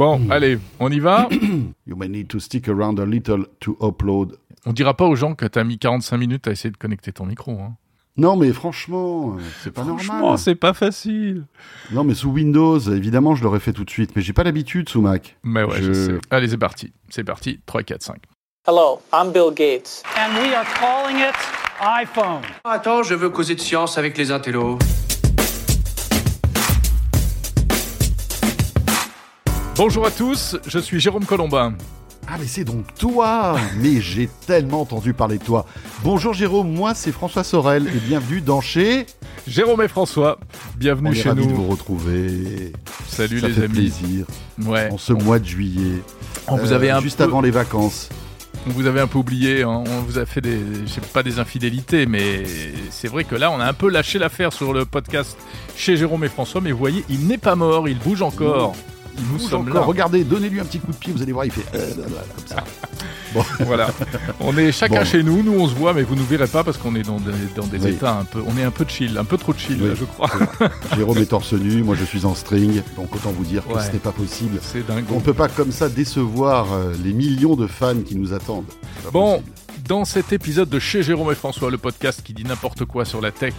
Bon, allez, on y va. You may need to stick around a little to upload. On dira pas aux gens que t'as mis 45 minutes à essayer de connecter ton micro. Hein. Non, mais franchement, c'est pas Franchement, normal. c'est pas facile. Non, mais sous Windows, évidemment, je l'aurais fait tout de suite. Mais j'ai pas l'habitude sous Mac. Mais ouais, je... Je- sais. Allez, c'est parti. C'est parti. 3, 4, 5. Hello, I'm Bill Gates. and we are calling it iPhone. Attends, je veux causer de science avec les intellos. Bonjour à tous, je suis Jérôme Colombin. Ah, mais c'est donc toi Mais j'ai tellement entendu parler de toi. Bonjour Jérôme, moi c'est François Sorel et bienvenue dans chez... Jérôme et François, On bienvenue est chez ravis de vous retrouver. Salut Ça les fait amis. plaisir. Ouais. En ce mois de juillet. On vous Euh, avait un Juste peu- avant les vacances. On vous avait un peu oublié, hein. on vous a fait des, je sais pas des infidélités, mais c'est vrai que là on a un peu lâché l'affaire sur le podcast chez Jérôme et François, mais vous voyez, il n'est pas mort, il bouge encore. Nous sommes encore. là. Regardez, donnez-lui un petit coup de pied, vous allez voir, il fait... euh, comme ça. Voilà. On est chacun Bon. chez nous, nous on se voit, mais vous nous verrez pas parce qu'on est dans des, dans des Oui. états un peu, on est un peu chill, un peu trop chill, Oui. là, je crois. Jérôme est torse nu, moi je suis en string, donc autant vous dire que ce n'est pas possible. C'est dingue. On peut pas comme ça décevoir euh, les millions de fans qui nous attendent. Bon, possible. Dans cet épisode de Chez Jérôme et François, le podcast qui dit n'importe quoi sur la tech,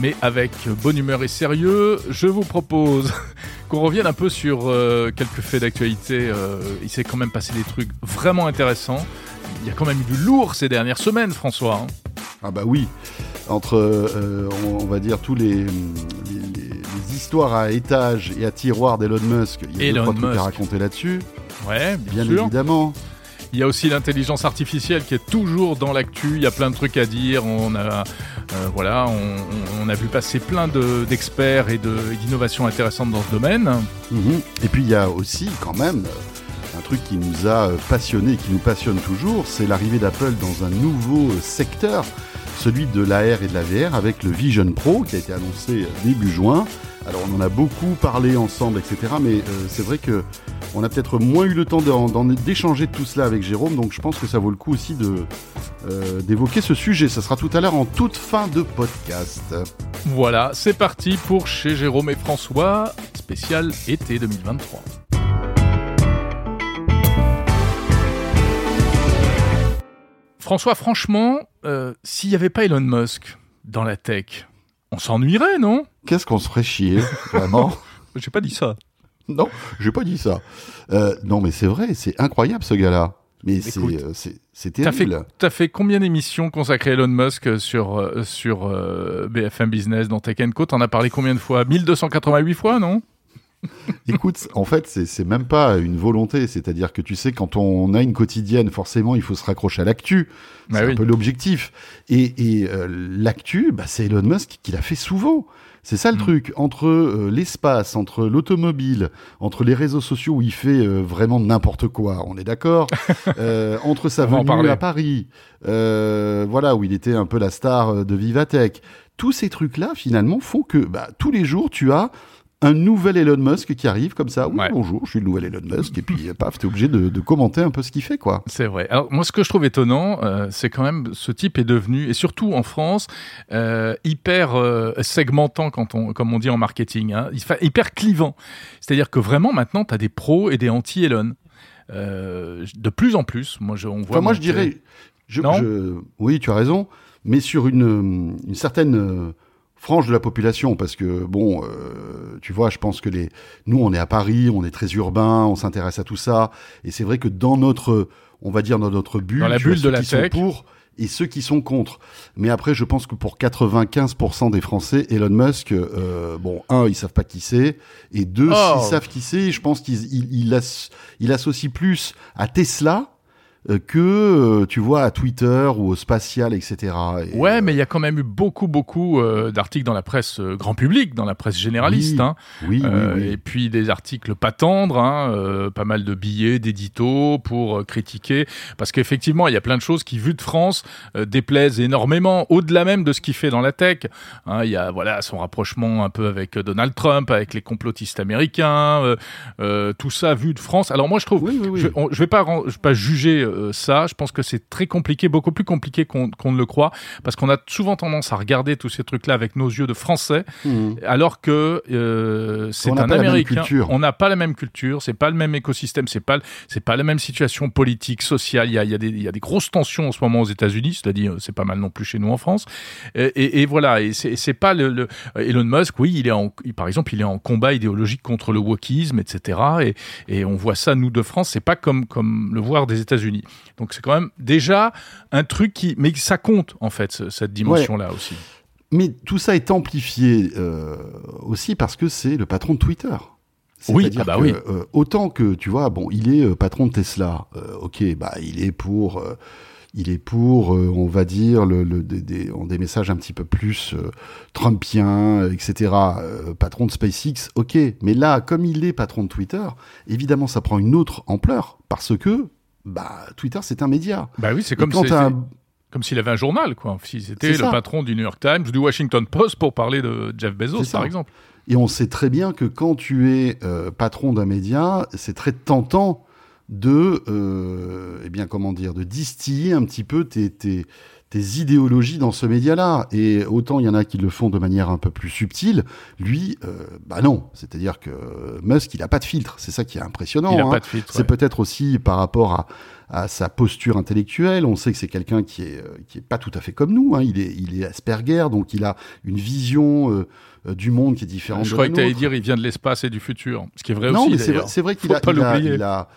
mais avec bonne humeur et sérieux, je vous propose qu'on revienne un peu sur euh, quelques faits d'actualité. Euh, il s'est quand même passé des trucs vraiment intéressants. Il y a quand même eu du lourd ces dernières semaines, François. hein. Ah bah oui, entre, euh, on, va dire, tous les, les, les- les histoires à étage et à tiroir d'Elon Musk, il y a deux, Elon trucs Musk. à raconter là-dessus, Ouais, bien, bien sûr. évidemment. Il y a aussi l'intelligence artificielle qui est toujours dans l'actu. Il y a plein de trucs à dire. On a, euh, vu passer plein de- d'experts et et d'innovations intéressantes dans ce domaine. Mhm. Et puis il y a aussi quand même un truc qui nous a euh, passionné, qui nous passionne toujours, c'est l'arrivée d'Apple dans un nouveau secteur, celui de l'AR et de la VR avec le Vision Pro qui a été annoncé début juin. Alors on en a beaucoup parlé ensemble, etc. Mais euh, c'est vrai que on a peut-être moins eu le temps d'échanger tout cela avec Jérôme, donc je pense que ça vaut le coup aussi euh, d'évoquer ce sujet. Ça sera tout à l'heure en toute fin de podcast. Voilà, c'est parti pour chez Jérôme et François, spécial été 2023. François, franchement, euh, s'il n'y avait pas Elon Musk dans la tech, on s'ennuierait, non? Qu'est-ce qu'on se ferait chier, vraiment? J'ai pas dit ça. Non, j'ai pas dit ça. Euh, non, mais c'est vrai, c'est incroyable ce gars-là. Mais c'est euh, T'as fait, terrible. t'as fait combien d'émissions consacrées à Elon Musk sur, euh, sur euh, BFM Business dans Tech Co? T'en as parlé combien de fois? 1288 fois, non? Écoute, en fait, c'est même pas une volonté. C'est-à-dire que tu sais, quand on a une quotidienne, forcément, il faut se raccrocher à l'actu. Bah c'est oui. un peu l'objectif. Et, et euh, l'actu, bah, c'est Elon Musk qui l'a fait souvent. C'est ça le Mm. truc. Entre euh, l'espace, entre l'automobile, entre les réseaux sociaux où il fait euh, vraiment n'importe quoi, on est d'accord. Euh, entre sa On venue à Paris, voilà où il était un peu la star de Vivatech. Tous ces trucs-là, finalement, font que bah, tous les jours, tu as un nouvel Elon Musk qui arrive comme ça. Oui, Ouais. bonjour, je suis le nouvel Elon Musk. Et puis, euh, paf, t'es obligé de, de commenter un peu ce qu'il fait, quoi. C'est vrai. Alors moi, ce que je trouve étonnant, euh, c'est quand même ce type est devenu, et surtout en France, euh, hyper euh, segmentant quand on, comme on dit en marketing, hein, hyper clivant. C'est-à-dire que vraiment maintenant, tu as des pros et des anti-Elon. De plus en plus, moi, je, on voit. Enfin, moi, je dirais. Je, Non? je- oui, tu as raison, mais sur une, une certaine frange de la population, parce que, bon, euh, tu vois, je pense que les, nous, on est à Paris, on est très urbain, on s'intéresse à tout ça, et c'est vrai que dans notre, on va dire, dans notre bulle, Dans la bulle ceux de la qui sont tech. pour et ceux qui sont contre. Mais après, je pense que pour 95% des Français, Elon Musk, euh, bon, un, ils savent pas qui c'est, et deux, Oh. s'ils savent qui c'est, je pense qu'il il, il as- il associe plus à Tesla que, euh, tu vois, à Twitter ou au spatial, etc. Et, Ouais, euh, mais il y a quand même eu beaucoup, beaucoup euh, d'articles dans la presse euh, grand public, dans la presse généraliste. Oui, hein. oui, Euh, oui. Et puis des articles pas tendres, hein, euh, pas mal de billets, d'éditos pour euh, critiquer. Parce qu'effectivement, il y a plein de choses qui, vues de France, euh, déplaisent énormément, au-delà même de ce qu'il fait dans la tech. Hein, il y a voilà son rapprochement un peu avec euh, Donald Trump, avec les complotistes américains, euh, euh, tout ça vu de France. Alors moi, je trouve, Oui, oui, oui. je, on- je vais pas, je vais pas juger euh, euh, ça, je pense que c'est très compliqué, beaucoup plus compliqué qu'on ne le croit, parce qu'on a souvent tendance à regarder tous ces trucs-là avec nos yeux de français, Mhm. alors que euh, c'est un américain. On n'a pas la même culture, c'est pas le même écosystème, c'est pas c'est pas la même situation politique, sociale. Il y a, il y a des il y a des grosses tensions en ce moment aux États-Unis, c'est-à-dire c'est pas mal non plus chez nous en France. Et, et- et voilà, et c'est c'est pas le, le- Elon Musk, oui, il est en il- par exemple, il est en combat idéologique contre le wokisme, etc. Et, et on voit ça nous de France, c'est pas comme comme le voir des États-Unis. Donc c'est quand même déjà un truc qui mais ça compte en fait ce- cette dimension là aussi. Mais tout ça est amplifié euh, aussi parce que c'est le patron de Twitter. Oui, ah bah que, oui. euh, autant que tu vois, bon, il est euh, patron de Tesla. ok, bah il est pour, il est pour, on va dire le, le- des, des, messages un petit peu plus Trumpiens, etc. Patron de SpaceX. Ok, mais là, comme il est patron de Twitter, évidemment, ça prend une autre ampleur parce que bah Twitter c'est un média. Bah oui, c'est comme quand un- Comme s'il avait un journal, quoi. Si c'était le ça. patron du New York Times, du Washington Post pour parler de Jeff Bezos, par exemple. Et on sait très bien que quand tu es euh, patron d'un média, c'est très tentant de, euh, eh bien, comment dire, de distiller un petit peu tes, tes, tes idéologies dans ce média-là. Et autant il y en a qui le font de manière un peu plus subtile, lui, euh, bah non. C'est-à-dire que Musk, il a pas de filtre. C'est ça qui est impressionnant. Il n'a hein. pas de filtre. C'est ouais. peut-être aussi par rapport à, à sa posture intellectuelle. On sait que c'est quelqu'un qui est euh, qui est pas tout à fait comme nous. Hein. Il est il est Asperger, donc il a une vision euh, euh, du monde qui est différente. Je de croyais que tu allais dire il vient de l'espace et du futur. Ce qui est vrai non, aussi. mais c'est vrai, c'est vrai qu'il a, il a, il a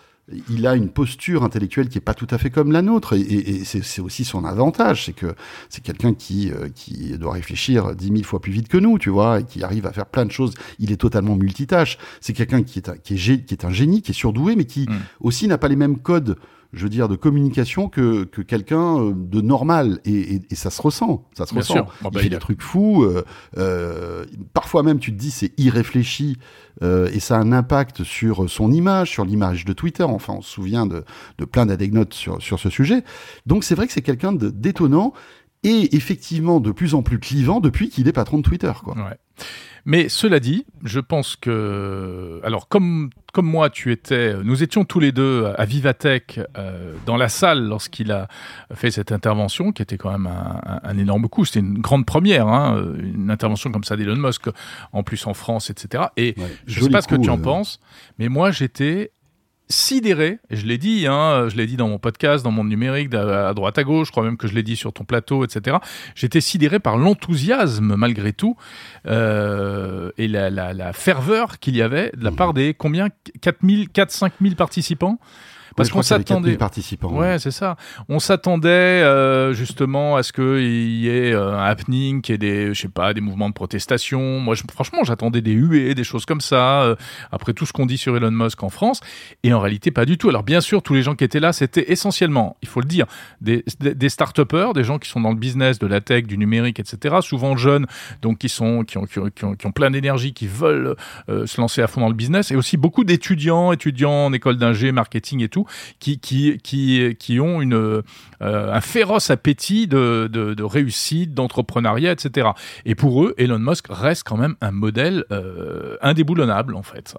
il a une posture intellectuelle qui est pas tout à fait comme la nôtre et, et- et c'est aussi son avantage, c'est que c'est quelqu'un qui euh, qui doit réfléchir dix mille fois plus vite que nous, tu vois, et qui arrive à faire plein de choses. Il est totalement multitâche. C'est quelqu'un qui est un, qui est gé- qui est un génie, qui est surdoué, mais qui Mm. aussi n'a pas les mêmes codes, je veux dire, de communication que que quelqu'un euh, de normal et, et, et ça se ressent, ça se Bien ressent. sûr. Bon, bah, il fait il des trucs fous. euh, euh, parfois même, tu te dis c'est irréfléchi euh, et ça a un impact sur son image, sur l'image de Twitter. Enfin, on se souvient de, de plein d'anecdotes sur, sur ce sujet. Donc c'est vrai que c'est quelqu'un d'étonnant et effectivement de plus en plus clivant depuis qu'il est patron de Twitter. Quoi. Ouais. Mais cela dit, je pense que, alors comme comme moi, tu étais, nous étions tous les deux à Vivatech euh, dans la salle lorsqu'il a fait cette intervention, qui était quand même un, énorme coup. C'était une grande première, hein, une intervention comme ça d'Elon Musk, en plus en France, etc. Et Ouais, je sais joli pas ce que tu en euh, penses, mais moi j'étais sidéré, et je l'ai dit, hein, je l'ai dit dans mon podcast, dans mon numérique, à à droite à gauche, je crois même que je l'ai dit sur ton plateau, etc. J'étais sidéré par l'enthousiasme malgré tout euh, et la, la, la ferveur qu'il y avait de la part des combien? 4000, 4 5 000 participants? Parce qu'on crois qu'il y avait 4000 s'attendait participants. Ouais, c'est ça. On s'attendait euh, justement à ce qu'il y ait euh, un happening, qu'il y ait des, je sais pas, des mouvements de protestation. Moi, je- franchement, j'attendais des huées, des choses comme ça, euh, après tout ce qu'on dit sur Elon Musk en France. Et en réalité, pas du tout. Alors, bien sûr, tous les gens qui étaient là, c'était essentiellement, il faut le dire, des, des, des start-upers, des gens qui sont dans le business de la tech, du numérique, etc. Souvent jeunes, donc qui sont, qui ont, qui ont, qui ont, qui ont plein d'énergie, qui veulent euh, se lancer à fond dans le business. Et aussi beaucoup d'étudiants, étudiants en école d'ingé, marketing et tout, qui, qui, qui, qui ont une, euh, un féroce appétit de, de, réussite, d'entrepreneuriat, etc. Et pour eux, Elon Musk reste quand même un modèle euh, indéboulonnable, en fait.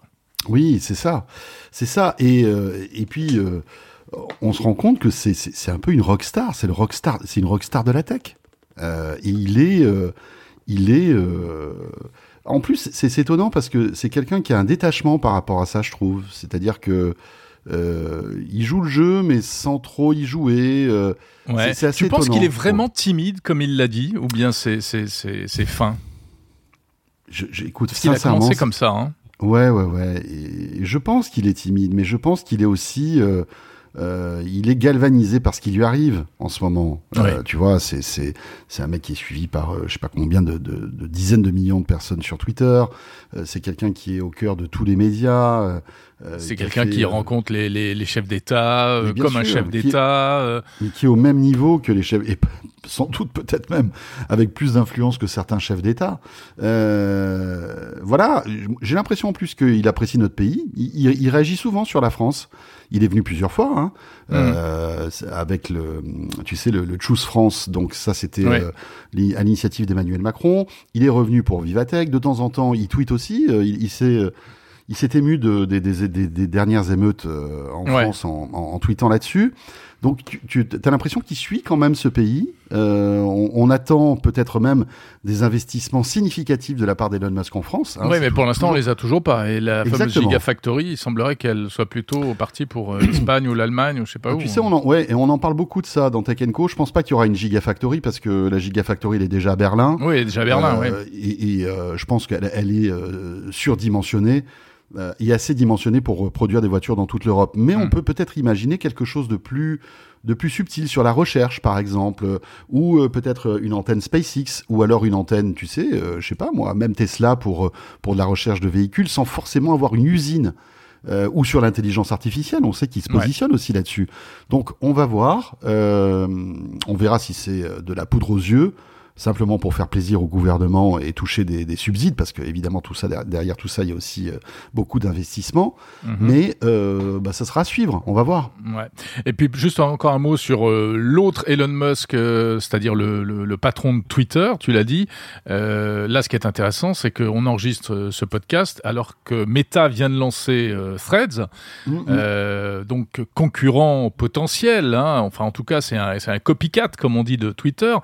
Oui, c'est ça. C'est ça. Et, euh, et puis, on se rend compte que c'est- un peu une rockstar. C'est rockstar, une rockstar de la tech. Et il est, il est. En plus, c'est étonnant parce que c'est quelqu'un qui a un détachement par rapport à ça, je trouve. C'est-à-dire que euh, il joue le jeu, mais sans trop y jouer. euh, Ouais. C'est- c'est assez tu penses qu'il est vraiment timide, comme il l'a dit, ou bien c'est c'est- c'est- c'est fin je, je- écoute, Parce qu'il a sincèrement, commencé c'est- comme ça. Hein. Ouais, ouais, ouais. Et je pense qu'il est timide, mais je pense qu'il est aussi, euh, euh, il est galvanisé par ce qui lui arrive en ce moment. Euh, Ouais. tu vois, c'est c'est c'est un mec qui est suivi par euh, je sais pas combien de, de, de dizaines de millions de personnes sur Twitter. Euh, c'est quelqu'un qui est au cœur de tous les médias. euh, C'est qui quelqu'un fait, qui rencontre les, les, les chefs d'État euh, comme un chef qui- d'État. mais qui est au même niveau que les chefs, et sans doute peut-être même avec plus d'influence que certains chefs d'État. Euh, voilà, j'ai l'impression en plus qu'il apprécie notre pays. Il, il- il réagit souvent sur la France. Il est venu plusieurs fois, hein, Mm. euh, avec le, tu sais, le, le Choose France. Donc ça, c'était Ouais. euh, à l'initiative d'Emmanuel Macron. Il est revenu pour Vivatech. De temps en temps, il tweet aussi. Euh, il, il s'est euh, il s'est ému de, des, des, des, des dernières émeutes en Ouais. France en, en, en tweetant là-dessus. Donc tu, tu as l'impression qu'il suit quand même ce pays. Euh, on, on attend peut-être même des investissements significatifs de la part d'Elon Musk en France. hein. oui, mais tout- pour l'instant, on les a toujours pas. Et la fameuse. Gigafactory, il semblerait qu'elle soit plutôt partie pour euh, l'Espagne ou l'Allemagne ou je sais pas Et où. tu sais, on en, ouais, et on en parle beaucoup de ça dans Tech Co. Je pense pas qu'il y aura une Gigafactory parce que la Gigafactory, elle est déjà à Berlin. Oui, déjà à Berlin, Euh, oui. Et, et, je pense qu'elle elle est surdimensionnée euh, et assez dimensionnée pour euh, produire des voitures dans toute l'Europe. Mais on Mm. peut peut-être imaginer quelque chose de plus de plus subtil sur la recherche, par exemple, euh, ou euh, peut-être une antenne SpaceX, ou alors une antenne, tu sais, euh, je sais pas moi, même Tesla pour pour de la recherche de véhicules, sans forcément avoir une usine. Euh, ou sur l'intelligence artificielle, on sait qu'ils se Ouais. positionnent aussi là-dessus. Donc on va voir, euh, on verra si c'est de la poudre aux yeux, simplement pour faire plaisir au gouvernement et toucher des, des subsides, parce que évidemment tout ça derrière tout ça, il y a aussi euh, beaucoup d'investissements. Mhm. Mais euh, bah, ça sera à suivre, on va voir. Ouais. Et puis juste encore un mot sur euh, l'autre Elon Musk, euh, c'est-à-dire le, le, le patron de Twitter, tu l'as dit. Là, ce qui est intéressant, c'est qu'on enregistre ce podcast alors que Meta vient de lancer Threads, euh, donc concurrent potentiel. Hein, enfin, en tout cas, c'est un, c'est un copycat, comme on dit, de Twitter.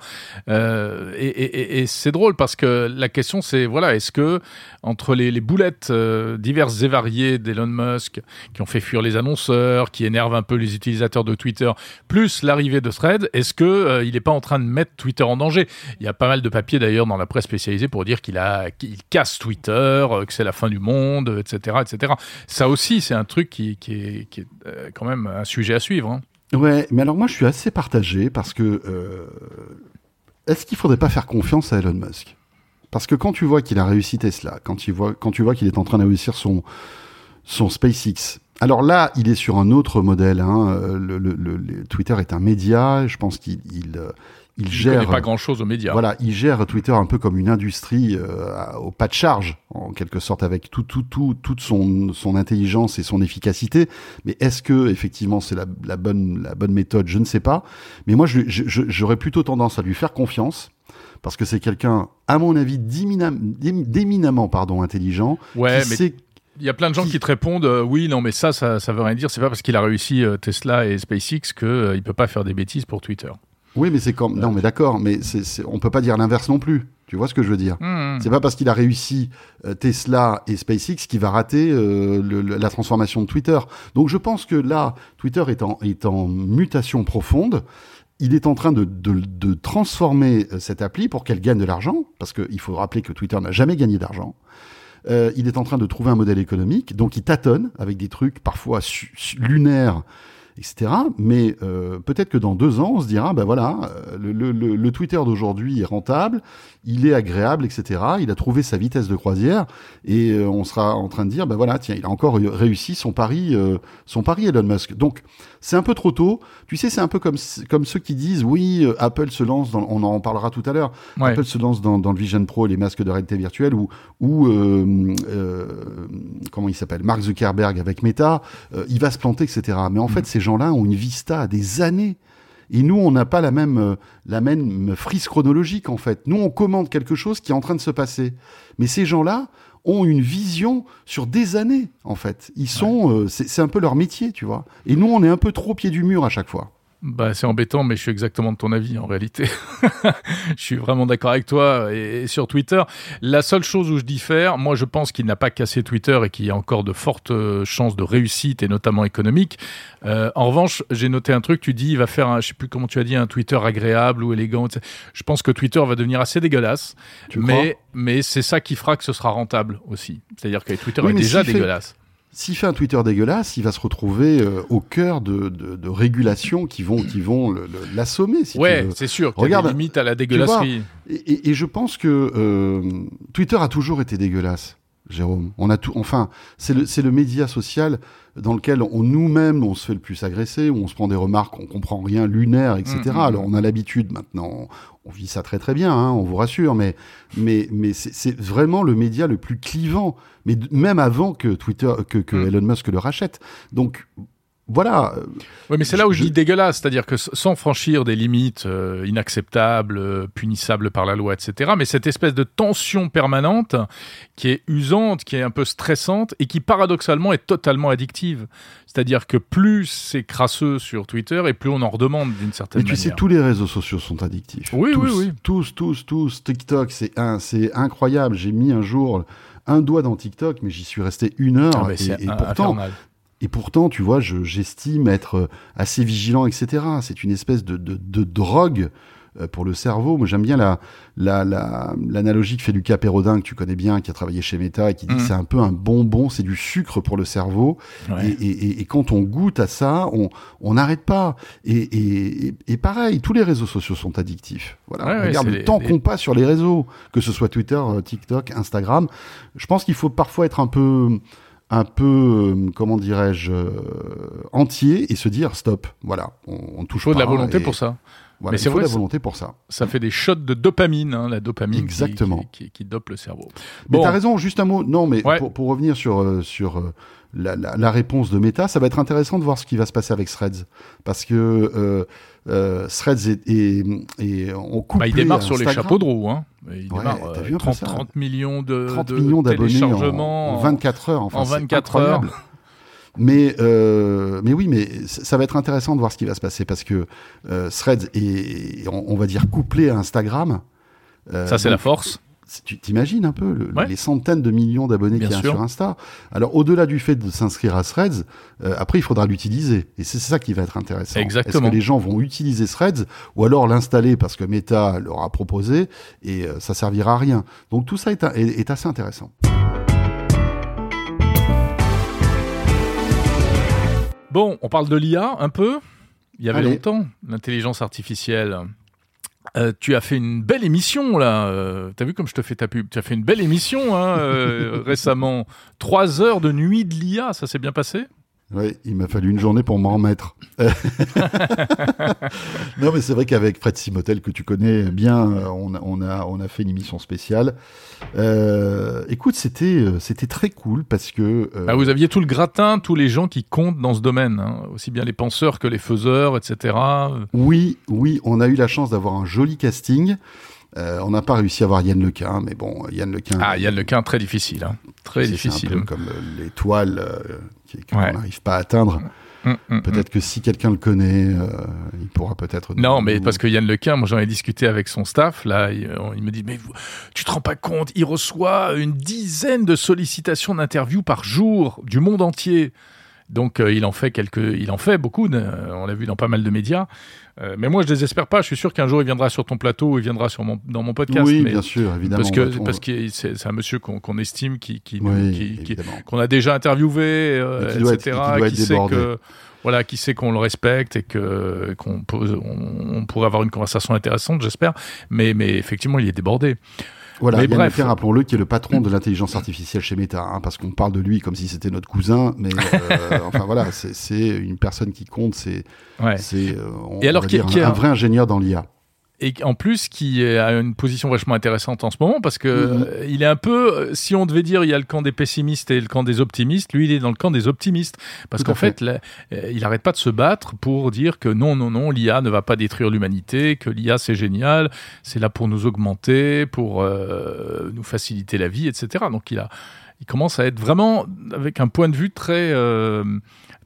Et c'est drôle parce que la question, c'est voilà, est-ce que entre les, boulettes euh, diverses et variées d'Elon Musk, qui ont fait fuir les annonceurs, qui énervent un peu les utilisateurs de Twitter, plus l'arrivée de Thread, est-ce que euh, il n'est pas en train de mettre Twitter en danger? Il y a pas mal de papiers d'ailleurs dans la presse spécialisée pour dire qu'il a qu'il casse Twitter, euh, que c'est la fin du monde, etc., etc. Ça aussi, c'est un truc qui, est, qui est quand même un sujet à suivre. Hein. Ouais, mais alors moi je suis assez partagé parce que est-ce qu'il faudrait pas faire confiance à Elon Musk? Parce que quand tu vois qu'il a réussi Tesla, quand tu vois, quand tu vois qu'il est en train de réussir son SpaceX. Alors là, il est sur un autre modèle. Hein. euh, Twitter est un média. Je pense qu'il il, il gère pas grand-chose aux médias. Voilà, il gère Twitter un peu comme une industrie euh, au pas de charge, en quelque sorte, avec tout, tout, tout, toute son, son intelligence et son efficacité. Mais est-ce que effectivement c'est la, la bonne, la bonne méthode? Je ne sais pas. Mais moi, je- je- je- j'aurais plutôt tendance à lui faire confiance. Parce que c'est quelqu'un, à mon avis, d'éminemment pardon, intelligent. Ouais, qui mais sait- il y a plein de gens qui te répondent euh, oui, non, mais ça, ça, ça veut rien dire. C'est pas parce qu'il a réussi euh, Tesla et SpaceX que euh, il peut pas faire des bêtises pour Twitter. Oui, mais c'est comme. Non, mais d'accord, mais c'est, c'est- on peut pas dire l'inverse non plus. Tu vois ce que je veux dire? Mmh. C'est pas parce qu'il a réussi euh, Tesla et SpaceX qu'il va rater euh, le- le- la transformation de Twitter. Donc je pense que là, Twitter est en, est en mutation profonde. Il est en train de, de, de transformer euh, cette appli pour qu'elle gagne de l'argent, parce qu'il faut rappeler que Twitter n'a jamais gagné d'argent. Euh, il est en train de trouver un modèle économique, donc il tâtonne avec des trucs parfois lunaires, etc. Mais euh, peut-être que dans deux ans, on se dira, ben voilà, euh, le, le- le- Twitter d'aujourd'hui est rentable, il est agréable, etc. Il a trouvé sa vitesse de croisière et euh, on sera en train de dire, ben voilà, tiens, il a encore réussi son pari, euh, son pari Elon Musk. Donc c'est un peu trop tôt. Tu sais, c'est un peu comme comme ceux qui disent, oui, euh, Apple se lance, dans, on en parlera tout à l'heure. Ouais. Apple se lance dans, dans le Vision Pro, les masques de réalité virtuelle, ou ou euh, euh, comment il s'appelle, Mark Zuckerberg avec Meta, euh, il va se planter, etc. Mais en fait, ces gens-là ont une vista à des années. Et nous, on n'a pas la même, euh, la même frise chronologique, en fait. Nous, on commande quelque chose qui est en train de se passer. Mais ces gens-là ont une vision sur des années, en fait. Ils sont, euh, c'est c'est un peu leur métier, tu vois. Et nous, on est un peu trop au pied du mur à chaque fois. Bah, c'est embêtant, mais je suis exactement de ton avis en réalité. je suis vraiment d'accord avec toi. Et, et sur Twitter, la seule chose où je diffère, moi je pense qu'il n'a pas cassé Twitter et qu'il y a encore de fortes euh, chances de réussite et notamment économique. Euh, en revanche, j'ai noté un truc, tu dis il va faire un, je sais plus comment tu as dit, un Twitter agréable ou élégant. Je pense que Twitter va devenir assez dégueulasse, Tu crois? mais, mais c'est ça qui fera que ce sera rentable aussi. C'est-à-dire que Twitter Oui, est déjà fait- dégueulasse. S'il fait un Twitter dégueulasse, il va se retrouver euh, au cœur de, de, de régulations qui vont, qui vont l'assommer, si ouais, c'est sûr qu'il y a Regarde, des limites à la dégueulasserie. Et, et- et je pense que euh, Twitter a toujours été dégueulasse, Jérôme. On a tout, enfin, c'est le, c'est le média social dans lequel on nous-mêmes on se fait le plus agresser, où on se prend des remarques, on comprend rien, lunaires, etc. Mm, mm, Alors on a l'habitude maintenant, on vit ça très très bien, hein, on vous rassure, mais mais mais c'est vraiment le média le plus clivant, mais même avant que Twitter, que, que Mm. Elon Musk le rachète. Donc voilà. Oui, mais c'est là où je, Je- dis dégueulasse, c'est-à-dire que sans franchir des limites euh, inacceptables, euh, punissables par la loi, etc., mais cette espèce de tension permanente qui est usante, qui est un peu stressante et qui paradoxalement est totalement addictive. C'est-à-dire que plus c'est crasseux sur Twitter et plus on en redemande d'une certaine Mais tu manière. sais, tous les réseaux sociaux sont addictifs. Oui, tous, oui, oui. Tous, tous, tous. TikTok, c'est un, c'est incroyable. J'ai mis un jour un doigt dans TikTok, mais j'y suis resté une heure. Ah, et, c'est et pourtant, infernal. Et pourtant, tu vois, je- j'estime être euh, assez vigilant, etc. C'est une espèce de, de, de drogue euh, pour le cerveau. Moi, j'aime bien la, la, la, l'analogie que fait Lucas Perrodin, que tu connais bien, qui a travaillé chez Meta, et qui dit Mhm. que c'est un peu un bonbon, c'est du sucre pour le cerveau. Ouais. Et, et- quand on goûte à ça, on on n'arrête pas. Et, et- pareil, tous les réseaux sociaux sont addictifs. Voilà, Ouais, regarde le temps les- qu'on passe sur les réseaux, que ce soit Twitter, euh, TikTok, Instagram. Je pense qu'il faut parfois être un peu un peu, euh, comment dirais-je, euh, entier et se dire stop. Voilà, on, on touche Il faut de la volonté et pour ça. Voilà, Mais il c'est faut vrai, de la volonté pour ça. Ça fait des shots de dopamine, hein, la dopamine qui- Exactement. Qui, qui, qui dope le cerveau. Mais t'as raison, juste un mot. Non, mais Ouais. pour, pour revenir sur, euh, sur la, la, la réponse de Meta, ça va être intéressant de voir ce qui va se passer avec Threads. Parce que euh, euh, Threads est, est, est en couple. Bah, il démarre sur les chapeaux de roue. Hein. Il Ouais, démarre t'as euh, vu un peu 30, ça 30 millions de, 30 de millions d'abonnés en, téléchargements en 24 heures. Enfin, en c'est 24 incroyable. heures. Mais, euh, mais oui, mais ça va être intéressant de voir ce qui va se passer parce que euh, Threads est, on, on va dire, couplé à Instagram. Euh, Ça, c'est la force. Tu t'imagines un peu le- Ouais. les centaines de millions d'abonnés qu'il y a sûr. sur Insta. Alors au-delà du fait de s'inscrire à Threads, euh, après il faudra l'utiliser et c'est ça qui va être intéressant. Exactement. Est-ce que les gens vont utiliser Threads ou alors l'installer parce que Meta leur a proposé et euh, ça servira à rien. Donc tout ça est, est- est assez intéressant. Bon, on parle de l'IA un peu. Il y avait Allez. longtemps, l'intelligence artificielle. Euh, tu as fait une belle émission là. Euh, T'as vu comme je te fais ta pub? Tu as fait une belle émission hein, euh, récemment. Trois heures de nuit de l'IA, ça s'est bien passé? Oui, il m'a fallu une journée pour m'en remettre. non, mais c'est vrai qu'avec Fred Simotel, que tu connais bien, euh, on a, on a, on a fait une émission spéciale. Euh, écoute, c'était, euh, c'était très cool parce que. euh, Ah, Vous aviez tout le gratin, tous les gens qui comptent dans ce domaine, hein, aussi bien les penseurs que les faiseurs, etc. Oui, oui, on a eu la chance d'avoir un joli casting. Euh, on n'a pas réussi à avoir Yann Lequin, mais bon, Yann Lequin. Ah, Yann Lequin, très difficile. Hein. Très difficile. un peu comme euh, l'étoile euh, qu'on Ouais. n'arrive pas à atteindre. Hum, hum, hum. Peut-être que si quelqu'un le connaît, euh, il pourra peut-être. Non, mais parce que Yann Lequin, moi j'en ai discuté avec son staff, là, il, il me dit, mais vous- tu te rends pas compte, il reçoit une dizaine de sollicitations d'interviews par jour du monde entier. Donc euh, il en fait quelques, il en fait beaucoup, de- euh, on l'a vu dans pas mal de médias. Euh, mais moi je désespère pas, je suis sûr qu'un jour il viendra sur ton plateau ou il viendra sur mon, dans mon podcast. Oui, mais- bien sûr, évidemment. parce que parce que c'est un monsieur qu'on qu'on estime qui Oui, qui- qu'on a déjà interviewé, euh, Et qui doit être- etc. qui sait que voilà, qui sait qu'on le respecte et que qu'on on pourrait avoir une conversation intéressante, j'espère. Mais mais effectivement, il est débordé. Voilà, Mais Yann bref. Rappelons-le, qui est le patron de l'intelligence artificielle chez Meta, hein, parce qu'on parle de lui comme si c'était notre cousin, mais euh, enfin voilà, c'est- une personne qui compte, c'est Ouais. c'est euh, Et alors, qui- qui un, a- un vrai ingénieur dans l'IA. Et en plus, qui a une position vachement intéressante en ce moment, parce que Mhm. euh, il est un peu, euh, si on devait dire, il y a le camp des pessimistes et le camp des optimistes, lui, il est dans le camp des optimistes, parce qu'en fait, là, euh, il arrête pas de se battre pour dire que non, non, non, l'IA ne va pas détruire l'humanité, que l'IA c'est génial, c'est là pour nous augmenter, pour euh, nous faciliter la vie, etc. Donc il a, il commence à être vraiment avec un point de vue très, euh,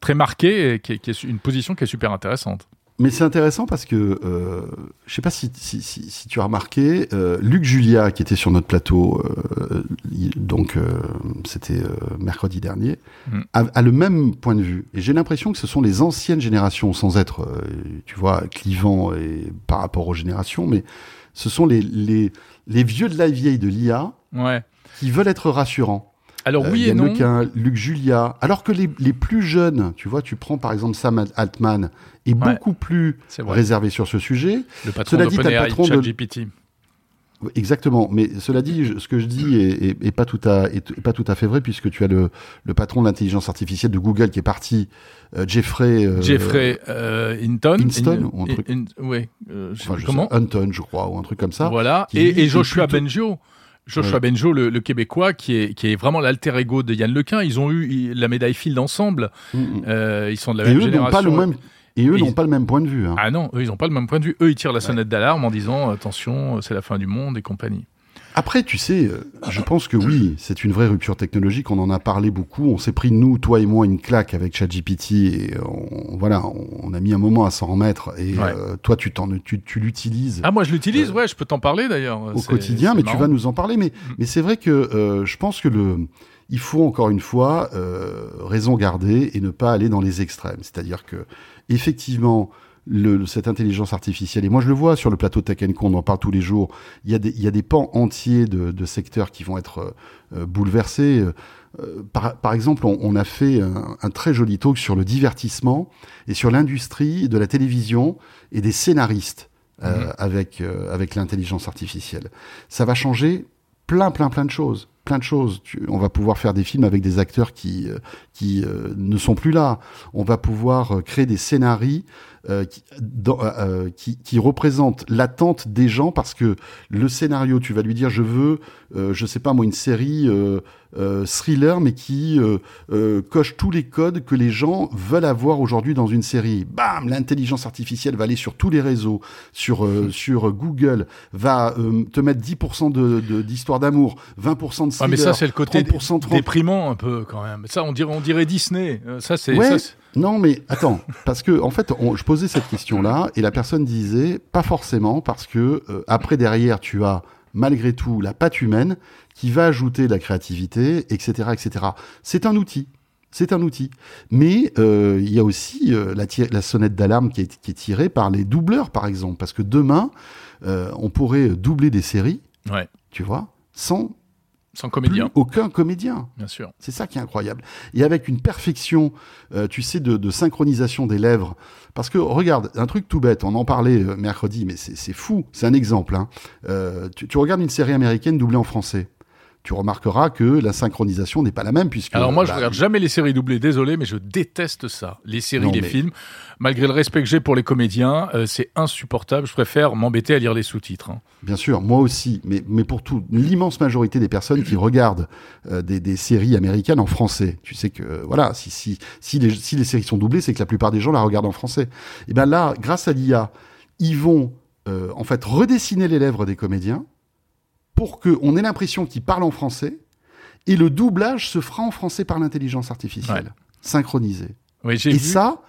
très marqué, et qui est, qui est une position qui est super intéressante. Mais c'est intéressant parce que, euh, je sais pas si, si, si, si tu as remarqué, euh, Luc Julia, qui était sur notre plateau, euh, donc euh, c'était euh, mercredi dernier, Mm. a, a le même point de vue. Et j'ai l'impression que ce sont les anciennes générations, sans être, euh, tu vois, clivant et, par rapport aux générations, mais ce sont les, les, les vieux de la vieille de l'IA Ouais. qui veulent être rassurants. Alors Euh, oui et non. Lequin, Luc Julia. Alors que les, les plus jeunes, tu vois, tu prends par exemple Sam Altman, est Ouais. beaucoup plus réservé sur ce sujet. Le patron Cela dit, le patron de- ChatGPT. Exactement. Mais cela dit, ce que je dis est, est- est pas tout à est, pas tout à fait vrai puisque tu as le, le patron de l'intelligence artificielle de Google qui est parti, euh, Jeffrey. euh, Jeffrey euh, Hinton. In- ou un truc. in- ouais, je enfin, comment. sais, Hunton, je crois, ou un truc comme ça. Voilà. Et, Joshua plutôt- Bengio. Joshua. Benjo, le, le Québécois, qui est, qui est vraiment l'alter ego de Yann Lequin. Ils ont eu la médaille Field ensemble. Mm, mm. Euh, ils sont de la Et même eux génération. pas le même. Et eux n'ont ils- pas le même point de vue. hein. Ah non, eux, ils n'ont pas le même point de vue. Eux, ils tirent la sonnette d'alarme en disant attention, c'est la fin du monde et compagnie. Après, tu sais, euh, je pense que oui, c'est une vraie rupture technologique. On en a parlé beaucoup. On s'est pris nous, toi et moi, une claque avec ChatGPT et on, voilà, on, a mis un moment à s'en remettre. Et Ouais. euh, toi, tu t'en, tu, tu l'utilises Ah, moi, je l'utilise, ouais, je peux t'en parler d'ailleurs. au quotidien, mais tu vas nous en parler. Mais, mais c'est vrai que euh, je pense que le, il faut encore une fois euh, raison garder et ne pas aller dans les extrêmes. C'est-à-dire que effectivement. Le, cette intelligence artificielle, et moi je le vois sur le plateau Tech Co, on en parle tous les jours, il y a des, il y a des pans entiers de, de secteurs qui vont être euh, bouleversés. Euh, par, par exemple, on, on a fait un, un très joli talk sur le divertissement et sur l'industrie de la télévision et des scénaristes euh, Mhm. avec, euh, avec l'intelligence artificielle. Ça va changer plein, plein, plein de choses. Plein de choses. Tu- on va pouvoir faire des films avec des acteurs qui, euh, qui euh, ne sont plus là. On va pouvoir euh, créer des scénarios euh, euh, euh, qui, qui représentent l'attente des gens parce que le scénario, tu vas lui dire, je veux, je sais pas moi, une série euh, euh, thriller, mais qui euh, euh, coche tous les codes que les gens veulent avoir aujourd'hui dans une série. Bam, l'intelligence artificielle va aller sur tous les réseaux, sur euh, sur Google, va euh, te mettre 10% de de- d'histoire d'amour, 20% de Ah, thriller, mais ça, c'est le côté 30%, 30%. déprimant un peu quand même. Ça, on dirait, on dirait Disney. Euh, Ça, c'est. Ouais. Non, mais attends, parce que en fait, on- je posais cette question-là et la personne disait pas forcément parce que euh, après derrière tu as malgré tout la patte humaine qui va ajouter de la créativité, etc., etc. C'est un outil. C'est un outil. Mais euh, il y a aussi euh, la, sonnette d'alarme qui est, qui est tirée par les doubleurs, par exemple. Parce que demain, euh, on pourrait doubler des séries, Ouais. tu vois, sans Sans plus comédien, aucun comédien. bien sûr. C'est ça qui est incroyable. Et avec une perfection, euh, tu sais, de, de synchronisation des lèvres. Parce que, regarde, un truc tout bête, on en parlait euh, mercredi, mais c'est c'est fou, c'est un exemple. Hein. Euh, tu, tu regardes une série américaine doublée en français. Tu remarqueras que la synchronisation n'est pas la même, puisque... Alors moi, je bah, regarde jamais les séries doublées, désolé, mais je déteste ça. Les séries, Non, les mais- films, malgré le respect que j'ai pour les comédiens, euh, c'est insupportable. Je préfère m'embêter à lire les sous-titres. hein. Bien sûr, moi aussi, mais, mais pour tout, l'immense majorité des personnes qui regardent euh, des, des séries américaines en français, tu sais que euh, voilà, si, si, si, les, si les séries sont doublées, c'est que la plupart des gens la regardent en français. Et ben là, grâce à l'IA, ils vont en fait redessiner les lèvres des comédiens pour qu'on ait l'impression qu'ils parlent en français, et le doublage se fera en français par l'intelligence artificielle, Ouais. synchronisé. Oui, Et vu. ça,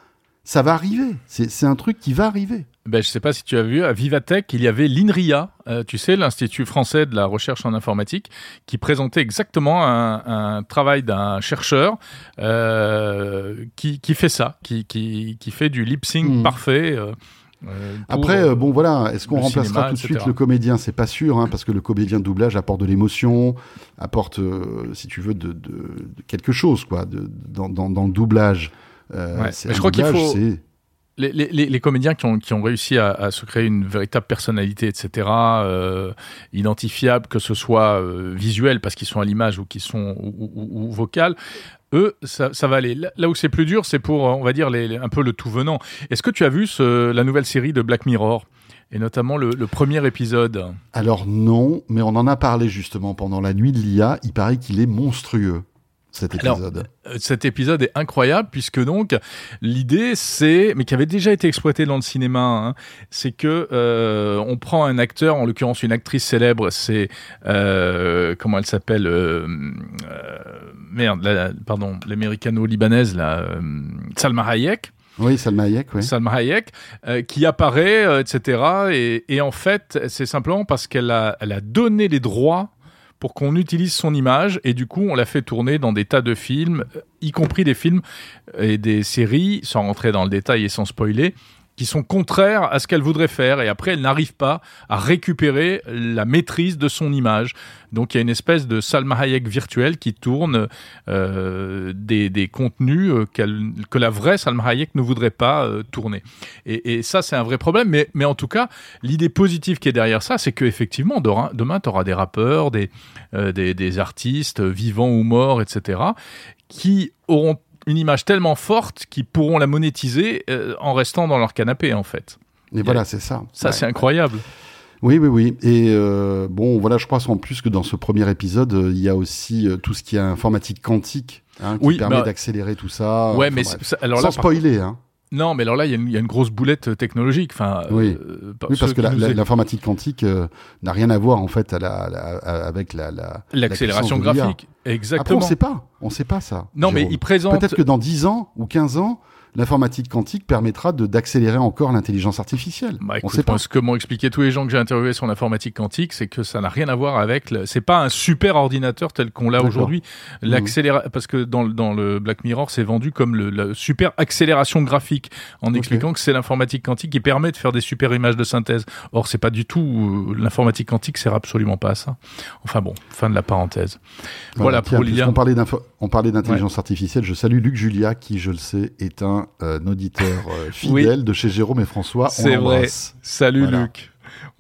ça va arriver. C'est un truc qui va arriver. Ben, je sais pas si tu as vu, à Vivatech, il y avait l'INRIA, euh, tu sais, l'Institut français de la recherche en informatique, qui présentait exactement un, un travail d'un chercheur euh, qui, qui fait ça, qui, qui, qui fait du lip sync Mhm. parfait. euh, euh, Après, euh, bon voilà, est-ce qu'on remplacera cinéma, tout de suite le comédien? C'est pas sûr, hein, parce que le comédien de doublage apporte de l'émotion, apporte, euh, si tu veux, de, de- de quelque chose, quoi, de, dans, dans, dans le doublage. Euh, Ouais, mais je crois qu'il faut- les, les- les- les comédiens qui ont, qui ont réussi à, à se créer une véritable personnalité, etc., euh, identifiable, que ce soit euh, visuel parce qu'ils sont à l'image ou qu'ils sont ou, ou- ou vocal, eux, ça, va aller. Là, où c'est plus dur, c'est pour, euh, on va dire, un peu le tout venant. Est-ce que tu as vu la nouvelle série de Black Mirror et notamment le, le premier épisode? Alors non, mais on en a parlé justement pendant la nuit de l'IA. Il paraît qu'il est monstrueux cet Alors, épisode. Euh, Cet épisode est incroyable puisque donc l'idée c'est, mais qui avait déjà été exploité dans le cinéma, hein, c'est que euh, on prend un acteur, en l'occurrence une actrice célèbre, c'est euh, comment elle s'appelle euh, Merde, la- pardon, l'américano-libanaise euh, Salma Hayek. oui, Salma Hayek. Salma Hayek, euh, qui apparaît, euh, etc. Et, et en fait, c'est simplement parce qu'elle a, elle a donné les droits pour qu'on utilise son image. Et du coup on l'a fait tourner dans des tas de films, euh, y compris des films et des séries, sans rentrer dans le détail et sans spoiler, qui sont contraires à ce qu'elle voudrait faire et après elle n'arrive pas à récupérer la maîtrise de son image. Donc il y a une espèce de Salma Hayek virtuelle qui tourne euh, des, des contenus euh, que la vraie Salma Hayek ne voudrait pas euh, tourner. Et, ça c'est un vrai problème, mais, mais en tout cas l'idée positive qui est derrière ça, c'est qu'effectivement demain, tu auras des rappeurs, des, des, des artistes vivants ou morts, etc., qui auront une image tellement forte qu'ils pourront la monétiser euh, en restant dans leur canapé en fait. Et voilà, c'est ça. Ça Ouais. c'est incroyable. Oui, oui, oui. Et euh, bon, voilà, je crois en plus que dans ce premier épisode, euh, il y a aussi euh, tout ce qui est informatique quantique, hein, qui Oui, permet bah- d'accélérer tout ça. Ouais, Enfin, mais c'est- alors sans là, spoiler, hein. non, mais alors là, il y, a une- il y a une grosse boulette technologique. Enfin, Oui. Oui, parce que l'informatique quantique n'a rien à voir en fait à la, à la- à- avec la, la l'accélération la puissance graphique, Après, exactement. on sait pas, on sait pas ça. non, mais il présente. Peut-être que dans 10 ans ou 15 ans, l'informatique quantique permettra de d'accélérer encore l'intelligence artificielle. Bah, on écoute, sait pas. moi, ce que m'ont expliqué tous les gens que j'ai interviewés sur l'informatique quantique, c'est que ça n'a rien à voir avec. Le... C'est pas un super ordinateur tel qu'on l'a aujourd'hui. L'accéléra... Parce que dans, le- dans le Black Mirror, c'est vendu comme le, la super accélération graphique, en expliquant que c'est l'informatique quantique qui permet de faire des super images de synthèse. Or, c'est pas du tout. euh, L'informatique quantique sert absolument pas à ça. Enfin bon, fin de la parenthèse. Voilà, pour l'IA. on parlait d'intelligence artificielle. Je salue Luc Julia, qui, je le sais, est un, euh, auditeur euh, fidèle de chez Jérôme et François. C'est vrai. Salut Voilà. Luc.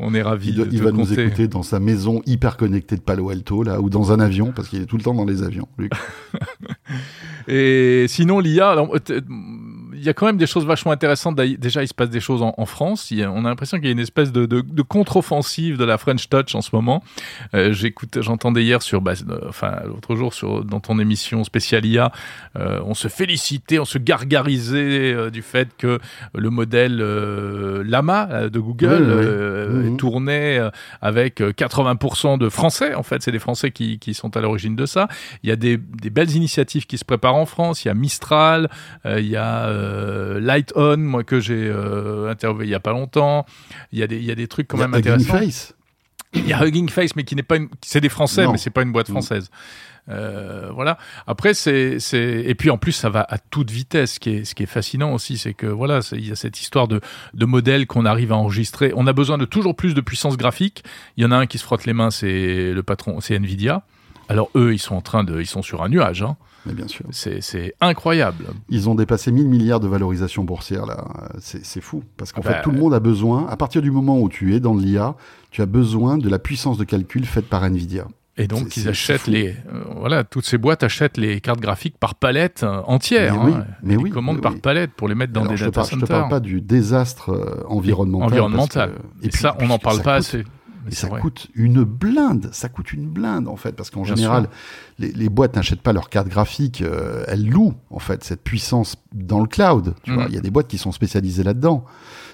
On est ravis Il, de il va nous écouter dans sa maison hyper connectée de Palo Alto, là, ou dans un avion, parce qu'il est tout le temps dans les avions, Luc. Et sinon, l'IA, il y a quand même des choses vachement intéressantes. Déjà, il se passe des choses en, en France. Il y a- on a l'impression qu'il y a une espèce de, de, de contre-offensive de la French Touch en ce moment. Euh, J'écoutais, j'entendais hier sur, bah, euh, enfin, l'autre jour sur dans ton émission spéciale IA, euh, on se félicitait, on se gargarisait euh, du fait que le modèle Lama de Google Oui, oui, oui. Mhm. tournait avec euh, 80% de Français. En fait, c'est des Français qui, qui sont à l'origine de ça. Il y a des, des belles initiatives qui se préparent en France. Il y a Mistral, il y a euh, Light On, moi que j'ai euh, interviewé il y a pas longtemps. Il y a des, il y a des trucs quand Il y a même Hugging intéressants. Face. Il y a Hugging Face, mais qui n'est pas une, c'est des Français, Non. mais c'est pas une boîte française. Euh, voilà. Après, c'est, et puis en plus, ça va à toute vitesse. Ce qui est, ce qui est fascinant aussi, c'est que voilà, il y a cette histoire de, de modèles qu'on arrive à enregistrer. On a besoin de toujours plus de puissance graphique. Il y en a un qui se frotte les mains, c'est le patron, c'est Nvidia. Alors eux, ils sont en train de, ils sont sur un nuage. Hein. Mais bien sûr. C'est, incroyable. Ils ont dépassé 1000 milliards de valorisation boursière, là. C'est fou. Parce qu'en Bah, fait, tout le monde a besoin, à partir du moment où tu es dans l'IA, tu as besoin de la puissance de calcul faite par Nvidia. Et donc, ils achètent les, euh, voilà, toutes ces boîtes achètent les cartes graphiques par palette euh, entière. Mais oui, hein. mais oui, commandent mais par oui. palette pour les mettre dans Alors, des je, te data parle, je te centers. parle pas du désastre euh, environnemental. environnemental. que- Et, ça, on n'en parle pas coûte- assez. Et ça vrai. coûte une blinde, ça coûte une blinde en fait, parce qu'en général, les, les boîtes n'achètent pas leurs cartes graphiques, euh, elles louent en fait cette puissance dans le cloud. Tu vois, il y a des boîtes qui sont spécialisées là-dedans.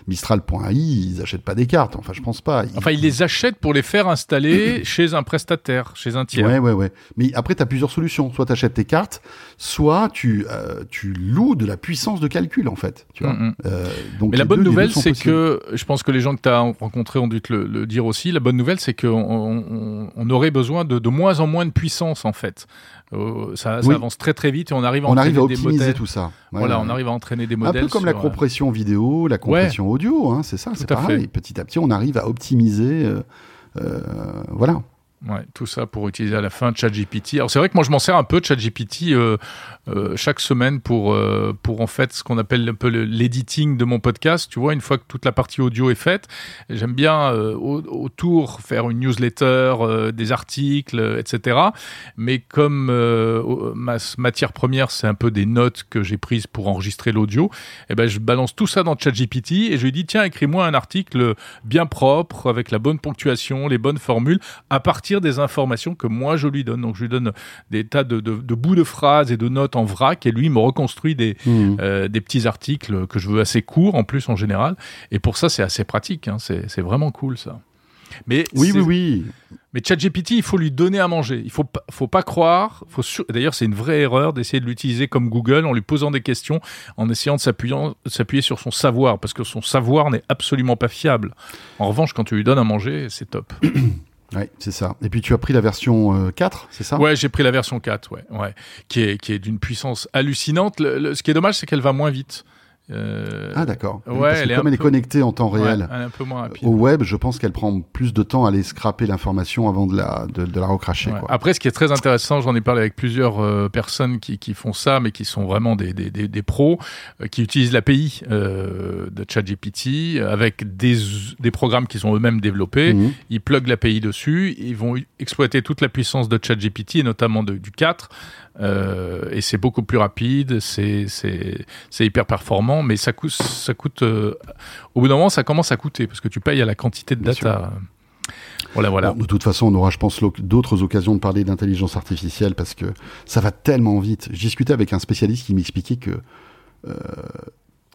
Mistral.ai, ils achètent pas des cartes. Enfin, je pense pas. Ils- Enfin, ils les achètent pour les faire installer chez un prestataire, chez un tiers. Ouais, ouais, ouais. Mais après, tu as plusieurs solutions. Soit tu achètes tes cartes, soit tu, euh, tu loues de la puissance de calcul, en fait. Tu vois Mm, mm. Euh, donc Mais la bonne deux- nouvelle, c'est que, je pense que les gens que tu as rencontrés ont dû te le, le dire aussi, la bonne nouvelle, c'est qu'on on, on aurait besoin de, de moins en moins de puissance, en fait. Euh, ça, ça Oui. avance très très vite et on arrive à On arrive à entraîner des optimiser modèles. tout ça. Ouais, Voilà, on arrive à entraîner des Un modèles. peu comme la sur, compression vidéo, la compression audio, hein, c'est ça, c'est pareil. fait. Petit à petit, on arrive à optimiser. voilà. Ouais, tout ça pour utiliser à la fin ChatGPT. Alors c'est vrai que moi je m'en sers un peu ChatGPT euh, euh, chaque semaine pour euh, pour en fait ce qu'on appelle un peu le- l'editing de mon podcast. Tu vois, une fois que toute la partie audio est faite, j'aime bien au- autour faire une newsletter, des articles, etc. Mais comme ma matière première c'est un peu des notes que j'ai prises pour enregistrer l'audio, eh ben je balance tout ça dans ChatGPT et je lui dis tiens écris-moi un article bien propre avec la bonne ponctuation, les bonnes formules à partir des informations que moi je lui donne. Donc je lui donne des tas de, de- de bouts de phrases et de notes en vrac et lui me reconstruit des, Mhm. euh, des petits articles que je veux assez courts en plus en général. Et pour ça c'est assez pratique, hein. c'est vraiment cool ça. Mais Oui, oui, oui. mais ChatGPT, il faut lui donner à manger. Il faut faut pas croire. Faut sur- D'ailleurs, c'est une vraie erreur d'essayer de l'utiliser comme Google en lui posant des questions, en essayant de s'appuyer sur son savoir, parce que son savoir n'est absolument pas fiable. En revanche, quand tu lui donnes à manger, c'est top. Ouais, c'est ça. Et puis tu as pris la version euh, 4, c'est ça? Ouais, j'ai pris la version 4, ouais, ouais, qui est, qui est d'une puissance hallucinante. Ce qui est dommage, c'est qu'elle va moins vite. Euh, Ah d'accord. Ouais, Parce elle que est comme elle est connectée en temps ouais, réel elle est un peu moins rapide. au web, je pense qu'elle prend plus de temps à aller scraper l'information avant de la, de, de la recracher. Ouais. Quoi. Après, ce qui est très intéressant, j'en ai parlé avec plusieurs euh, personnes qui, qui font ça, mais qui sont vraiment des, des, des, des pros, euh, qui utilisent l'API de ChatGPT avec des, des programmes qu'ils ont eux-mêmes développés. Mhm. Ils pluguent l'API dessus, ils vont exploiter toute la puissance de ChatGPT, et notamment de- du 4. Euh, et c'est beaucoup plus rapide, c'est hyper performant, mais ça coûte ça coûte euh, au bout d'un moment ça commence à coûter parce que tu payes à la quantité de Bien data. Voilà, voilà. Bon, de toute façon, on aura, je pense, d'autres occasions de parler d'intelligence artificielle parce que ça va tellement vite. Je discutais avec un spécialiste qui m'expliquait que euh,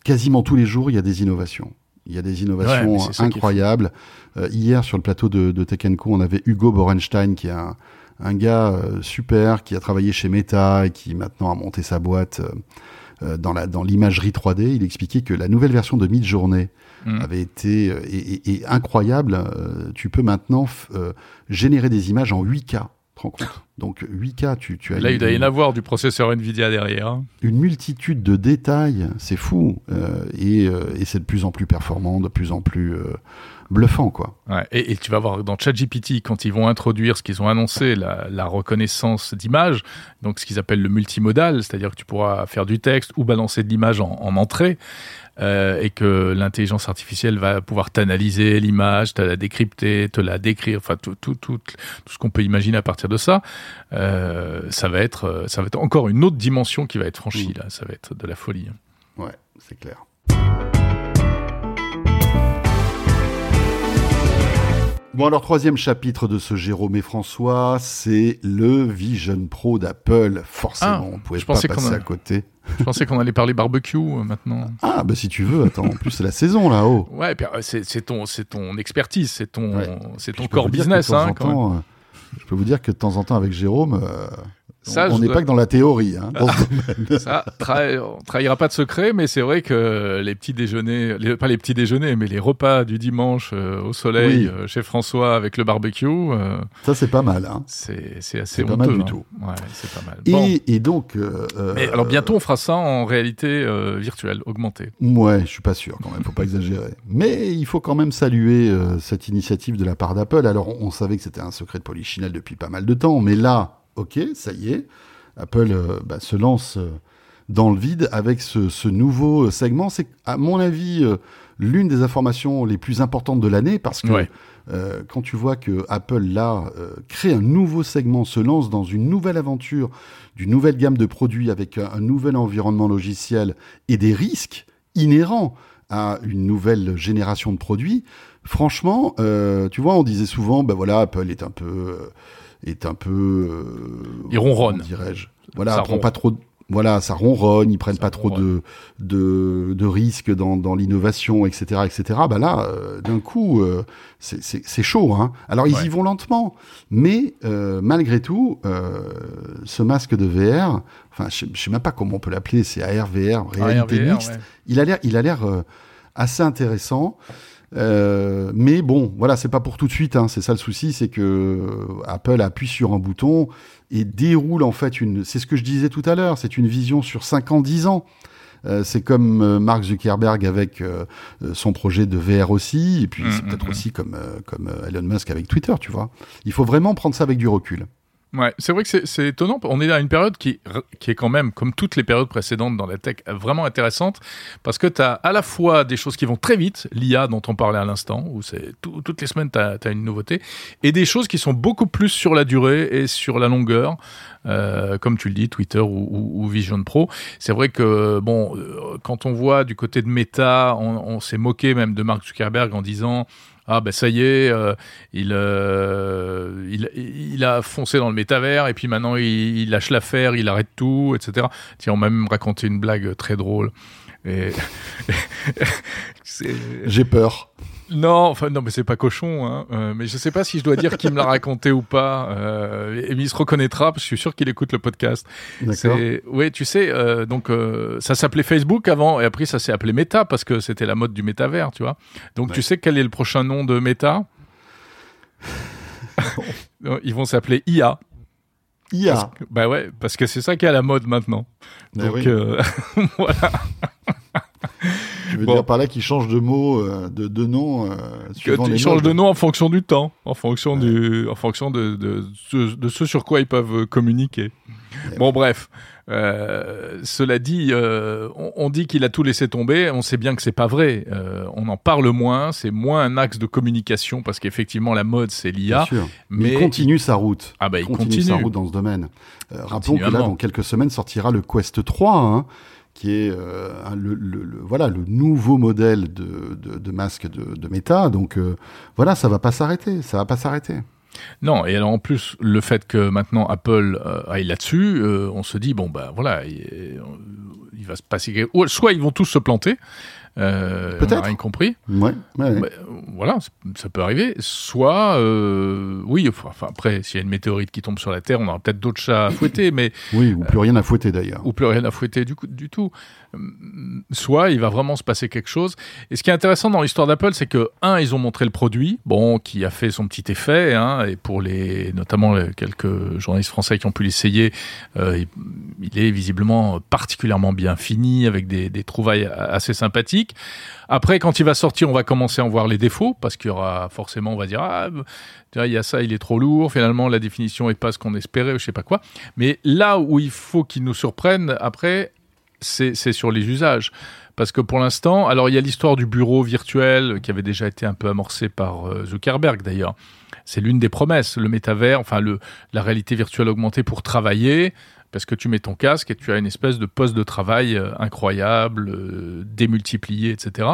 quasiment tous les jours, il y a des innovations. Il y a des innovations incroyables. Euh, hier, sur le plateau de, de Tech Co, on avait Hugo Borenstein, qui est un, un gars euh, super, qui a travaillé chez Meta et qui maintenant a monté sa boîte euh, euh, dans la dans l'imagerie 3D. Il expliquait que la nouvelle version de Midjourney Mm. avait été euh, et, et- et incroyable. Euh, tu peux maintenant euh, générer des images en 8K. Tu te rends compte Donc 8K, tu, tu as Là, il doit y en avoir du processeur Nvidia derrière. hein. une multitude de détails, c'est fou. Euh, et euh, et c'est de plus en plus performant, de plus en plus euh, bluffant, quoi. Ouais, et, et tu vas voir dans ChatGPT, quand ils vont introduire ce qu'ils ont annoncé, la, la reconnaissance d'image, donc ce qu'ils appellent le multimodal, c'est-à-dire que tu pourras faire du texte ou balancer de l'image en, en entrée, euh, et que l'intelligence artificielle va pouvoir t'analyser l'image, te la décrypter, te la décrire, enfin tout, tout, tout, tout ce qu'on peut imaginer à partir de ça, euh, ça va être, euh, ça va être encore une autre dimension qui va être franchie là, ça va être de la folie. Ouais, c'est clair. Bon alors troisième chapitre de ce Jérôme et François, c'est le Vision Pro d'Apple. Forcément, Ah, on pouvait je pas passer a- à côté. Je pensais qu'on allait parler barbecue euh, maintenant. Ah bah si tu veux, attends, en plus c'est la saison là-haut. Ouais, euh, c'est ton, c'est ton expertise, c'est ton, Ouais. ton que business. temps Hein, quand même. euh, je peux vous dire que de temps en temps avec Jérôme, euh, Ça, on n'est dois- pas que dans la théorie. Hein, domaine. Ça, on trahira pas de secret, mais c'est vrai que les petits déjeuners, les- pas les petits déjeuners, mais les repas du dimanche euh, au soleil Oui. euh, chez François avec le barbecue, euh, Ça c'est pas mal. Hein. c'est assez C'est pas honteux. mal du hein. tout. Ouais, c'est pas mal. Bon. Et, et donc. Mais alors bientôt on fera ça en réalité virtuelle, augmentée. Ouais, je suis pas sûr quand même, faut pas exagérer. Mais il faut quand même saluer cette initiative de la part d'Apple. Alors on, on savait que c'était un secret de polichinelle depuis pas mal de temps, mais là, ok, ça y est, Apple euh, bah, se lance euh, dans le vide avec ce, ce nouveau euh, segment. C'est à mon avis l'une des informations les plus importantes de l'année parce que Ouais. euh, quand tu vois que Apple là euh, crée un nouveau segment, se lance dans une nouvelle aventure, d'une nouvelle gamme de produits avec un, un nouvel environnement logiciel et des risques inhérents à une nouvelle génération de produits. Franchement, euh, tu vois, on disait souvent, ben voilà, Apple est un peu, est un peu, euh, Il ronronne. dirais-je? Voilà, Ça prend ronronne. pas trop. de- Voilà, ça ronronne, ils prennent Ça pas trop de, de, de risques dans, dans l'innovation, etc., etc. Bah là, euh, d'un coup, euh, c'est- c'est c'est chaud. Hein. Alors ils Ouais. y vont lentement, mais euh, malgré tout, euh, ce masque de VR, enfin, je, je sais même pas comment on peut l'appeler, c'est AR, VR, réalité mixte. ouais. Il a l'air, il a l'air euh, assez intéressant. Euh, mais bon, voilà, c'est pas pour tout de suite. Hein, c'est ça le souci, c'est que euh, Apple appuie sur un bouton et déroule en fait une. C'est ce que je disais tout à l'heure. C'est une vision sur 5 ans, 10 ans. Euh, c'est comme euh, Mark Zuckerberg avec euh, son projet de VR aussi, et puis Mm, c'est mm, peut-être mm. aussi comme comme Elon Musk avec Twitter, tu vois. Il faut vraiment prendre ça avec du recul. Ouais, c'est vrai que c'est- étonnant. On est à une période qui, qui est quand même, comme toutes les périodes précédentes dans la tech, vraiment intéressante parce que tu as à la fois des choses qui vont très vite, l'IA dont on parlait à l'instant, où toutes les semaines tu as, une nouveauté, et des choses qui sont beaucoup plus sur la durée et sur la longueur, euh, comme tu le dis, Twitter ou, Vision Pro. C'est vrai que, bon, euh, quand on voit du côté de Meta, on s'est moqué même de Mark Zuckerberg en disant ah ben ça y est, euh, il, euh, il, a foncé dans le métavers et puis maintenant il, lâche l'affaire, il arrête tout, etc. Tiens, on m'a même raconté une blague très drôle. J'ai peur. Non, enfin non, mais c'est pas cochon. Hein. Euh, mais je sais pas si je dois dire qui me l'a raconté ou pas. Euh, et il se reconnaîtra parce que je suis sûr qu'il écoute le podcast. D'accord. Oui, tu sais, euh, donc euh, ça s'appelait Facebook avant et après ça s'est appelé Meta parce que c'était la mode du métavers, tu vois. Donc tu sais quel est le prochain nom de Meta? Ils vont s'appeler IA. IA. Que- bah ouais, parce que c'est ça qui est à la mode maintenant. Ben Donc oui. euh, voilà. Tu veux bon. dire par là qu'il change de mot, euh, de, de nom, euh, suivant les changes modes. de nom en fonction du temps, en fonction du, en fonction de, de, ce- de ce sur quoi ils peuvent communiquer. Bon, bref. Euh, cela dit, euh, on, on dit qu'il a tout laissé tomber. On sait bien que c'est pas vrai. Euh, on en parle moins. C'est moins un axe de communication parce qu'effectivement la mode c'est l'IA. mais Mais il continue sa route. Ah bah il continue, continue. sa route dans ce domaine. Euh, rappelons que là, dans quelques semaines, sortira le Quest 3, hein, qui est euh, le, voilà le nouveau modèle de, de, masque de, de Meta. Donc euh, voilà, ça va pas s'arrêter, ça va pas s'arrêter. Non, et alors en plus, le fait que maintenant Apple euh, aille là-dessus, on se dit, bon, ben voilà, il, il va se passer Soit ils vont tous se planter, euh, Peut-être. rien compris, Ouais, ouais, ouais. Bah, voilà, ça peut arriver. Soit, euh, oui, enfin, après, s'il y a une météorite qui tombe sur la Terre, on aura peut-être d'autres chats à fouetter, mais oui, ou plus rien à fouetter d'ailleurs. ou plus rien à fouetter du, coup, du tout. Hum, Soit il va vraiment se passer quelque chose. Et ce qui est intéressant dans l'histoire d'Apple, c'est que un, ils ont montré le produit, bon, qui a fait son petit effet, hein, et pour les, notamment les quelques journalistes français qui ont pu l'essayer, euh, il, il est visiblement particulièrement bien fini, avec des, des trouvailles assez sympathiques. Après, quand il va sortir, on va commencer à en voir les défauts, parce qu'il y aura forcément, on va dire, ah, il y a ça, il est trop lourd, finalement, la définition est pas ce qu'on espérait, je sais pas quoi. Mais là où il faut qu'il nous surprenne, après, c'est sur les usages. Parce que pour l'instant, alors il y a l'histoire du bureau virtuel qui avait déjà été un peu amorcée par euh, Zuckerberg d'ailleurs. C'est l'une des promesses, le métavers, enfin la réalité virtuelle augmentée pour travailler, parce que tu mets ton casque et tu as une espèce de poste de travail euh, incroyable, euh, démultiplié, etc.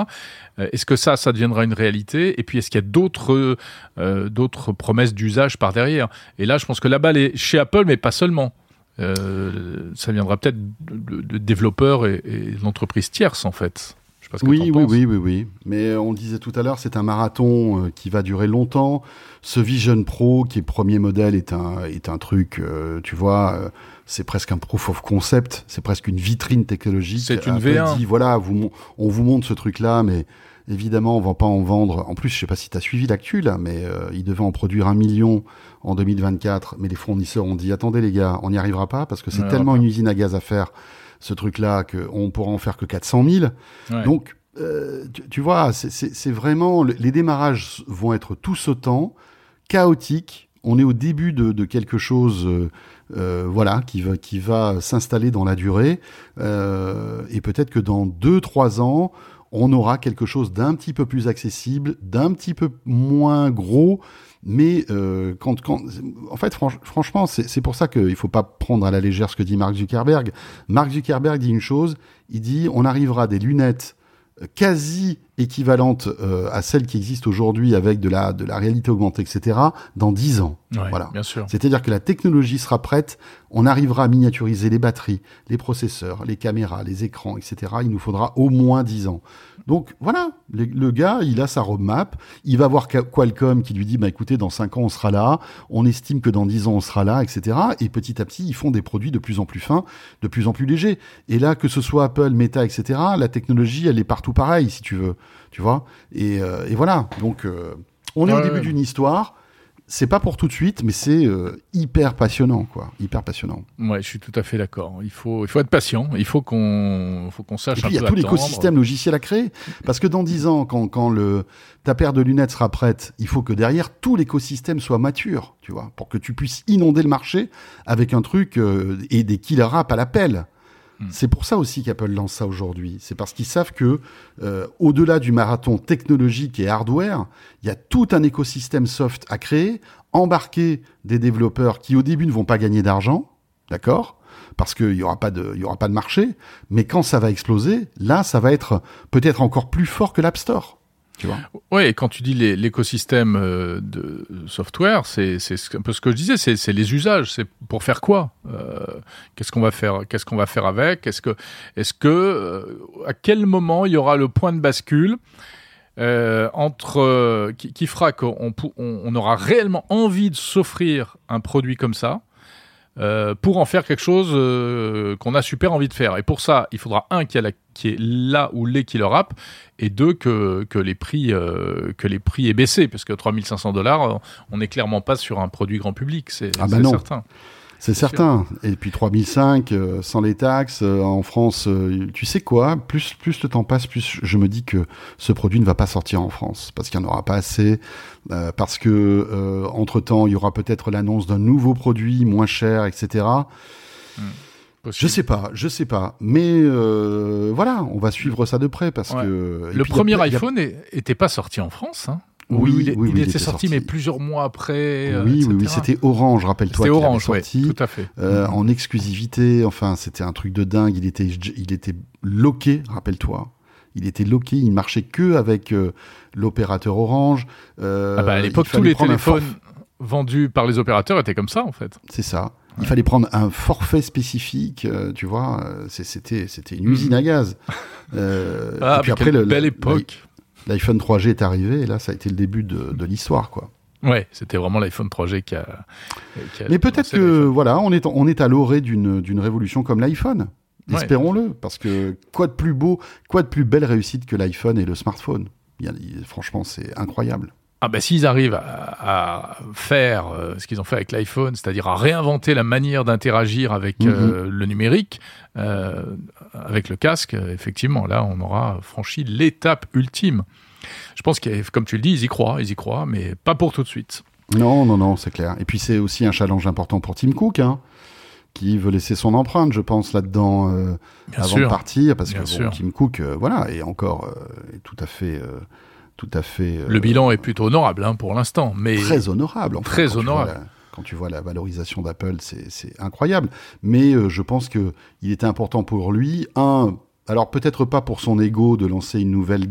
Euh, est-ce que ça, ça deviendra une réalité? Et puis est-ce qu'il y a d'autres d'autres promesses d'usage par derrière? Et là, je pense que la balle est chez Apple, mais pas seulement. Ça viendra peut-être de, développeurs et d'entreprises tierces, en fait. Je sais pas ce que Oui, oui, penses. oui, oui, oui. Mais on le disait tout à l'heure, c'est un marathon euh, qui va durer longtemps. Ce Vision Pro, qui est premier modèle, est un, est un truc, euh, tu vois, euh, c'est presque un proof of concept, c'est presque une vitrine technologique. C'est une Apple V1. dit, voilà, vous, on vous montre ce truc-là, mais évidemment, on va pas en vendre. En plus, je sais pas si tu as suivi l'actu, là, mais euh, ils devaient en produire un million en 2024. Mais les fournisseurs ont dit, attendez les gars, on n'y arrivera pas parce que c'est tellement une usine à gaz à faire, ce truc-là, qu'on pourra en faire que 400 000. Ouais. Donc, euh, tu, tu vois, c'est- vraiment le- les démarrages vont être tous autant chaotiques. On est au début de, de quelque chose, euh, euh, voilà, qui va qui va s'installer dans la durée. Euh, et peut-être que dans deux trois ans, on aura quelque chose d'un petit peu plus accessible, d'un petit peu moins gros. Mais euh, quand, quand, en fait, franch- franchement, c'est pour ça qu'il faut pas prendre à la légère ce que dit Mark Zuckerberg. Mark Zuckerberg dit une chose. Il dit on arrivera des lunettes euh, quasi équivalentes euh, à celles qui existent aujourd'hui avec de la de la réalité augmentée, etc. Dans 10 ans. Ouais, voilà. Bien sûr. C'est-à-dire que la technologie sera prête, on arrivera à miniaturiser les batteries, les processeurs, les caméras, les écrans, etc. Il nous faudra au moins 10 ans. Donc voilà, le, le gars, il a sa roadmap, il va voir Qua- Qualcomm qui lui dit, bah écoutez, dans 5 ans on sera là, on estime que dans 10 ans on sera là, etc. Et petit à petit, ils font des produits de plus en plus fins, de plus en plus légers. Et là, que ce soit Apple, Meta, etc., la technologie, elle est partout pareille, si tu veux. Tu vois et, euh, et voilà, donc euh, on est au début ouais. d'une histoire c'est pas pour tout de suite, mais c'est euh, hyper passionnant, quoi. Hyper passionnant. Ouais, je suis tout à fait d'accord. Il faut, il faut être patient. Il faut qu'on, faut qu'on sache Et puis, il y a tout l'écosystème logiciel à créer. Parce que dans 10 ans, quand, quand le, ta paire de lunettes sera prête, il faut que derrière, tout l'écosystème soit mature, tu vois, pour que tu puisses inonder le marché avec un truc euh, et des killer apps à l'appel. Hmm. C'est pour ça aussi qu'Apple lance ça aujourd'hui. C'est parce qu'ils savent que, euh, au-delà du marathon technologique et hardware, il y a tout un écosystème soft à créer, embarquer des développeurs qui au début ne vont pas gagner d'argent, d'accord? Parce qu'il n'y aura, de- y aura pas de marché. Mais quand ça va exploser, là, ça va être peut-être encore plus fort que l'App Store. Tu Ouais, et quand tu dis l'écosystème euh, de software, c'est un peu ce que je disais, c'est les usages, c'est pour faire quoi Euh, Qu'est-ce qu'on va faire Qu'est-ce qu'on va faire avec Est-ce que, est-ce que, euh, à quel moment il y aura le point de bascule entre qui, fera qu'on aura réellement envie de s'offrir un produit comme ça euh, pour en faire quelque chose euh, qu'on a super envie de faire. Et pour ça, il faudra un qui, a la, qui est là où les killer app, et deux que, que les prix euh, que les prix aient baissé, parce que 3500 dollars, on n'est clairement pas sur un produit grand public, c'est Ah bah certain. C'est certain. Et puis 3005, euh, sans les taxes, euh, en France, euh, tu sais quoi? Plus plus le temps passe, plus je me dis que ce produit ne va pas sortir en France parce qu'il n'y en aura pas assez, parce que entre temps il y aura peut-être l'annonce d'un nouveau produit moins cher, etc. Je Possible. sais pas, je sais pas, mais voilà, on va suivre ça de près parce Ouais. que Le puis, premier a- iPhone n'était pas sorti en France. Hein. Oui, Oui, il, oui, était sorti, mais plusieurs mois après. euh, oui, oui, oui, c'était Orange, rappelle-toi. C'était Orange, sorti. tout à fait. Euh, en exclusivité, enfin, c'était un truc de dingue. Il était, il était loqué, rappelle-toi. Il était loqué, il marchait que avec euh, l'opérateur Orange. Euh, Ah bah, à l'époque, tous les téléphones vendus par les opérateurs étaient comme ça, en fait. C'est ça. Il fallait prendre un forfait spécifique, euh, tu vois. euh, C'était, c'était une usine à gaz. Euh. Ah, et puis après, le- belle le- époque. L'iPhone 3G est arrivé, et là, ça a été le début de, de l'histoire, quoi. Ouais, c'était vraiment l'iPhone 3G qui a. qui a Mais peut-être que, voilà, on est, on est à l'orée d'une, d'une révolution comme l'iPhone. Ouais. Espérons-le, parce que quoi de plus beau, quoi de plus belle réussite que l'iPhone et le smartphone? Il y a- il- Franchement, c'est incroyable. Ah bah s'ils arrivent à, à faire euh, ce qu'ils ont fait avec l'iPhone, c'est-à-dire à réinventer la manière d'interagir avec Mhm. euh, le numérique, euh, avec le casque, effectivement, là on aura franchi l'étape ultime. Je pense que, comme tu le dis, ils y croient, ils y croient, mais pas pour tout de suite. Non, non, non, c'est clair. Et puis c'est aussi un challenge important pour Tim Cook, hein, qui veut laisser son empreinte, je pense, là-dedans, avant sûr. de partir, parce Bien que bon. Tim Cook, voilà, est encore est tout à fait, tout à fait euh, Le bilan est plutôt honorable hein, pour l'instant, mais très honorable. enfin, Très quand tu vois honorable. la- quand tu vois la valorisation d'Apple, c'est incroyable. Mais euh, je pense que il était important pour lui, un, alors peut-être pas pour son ego de lancer une nouvelle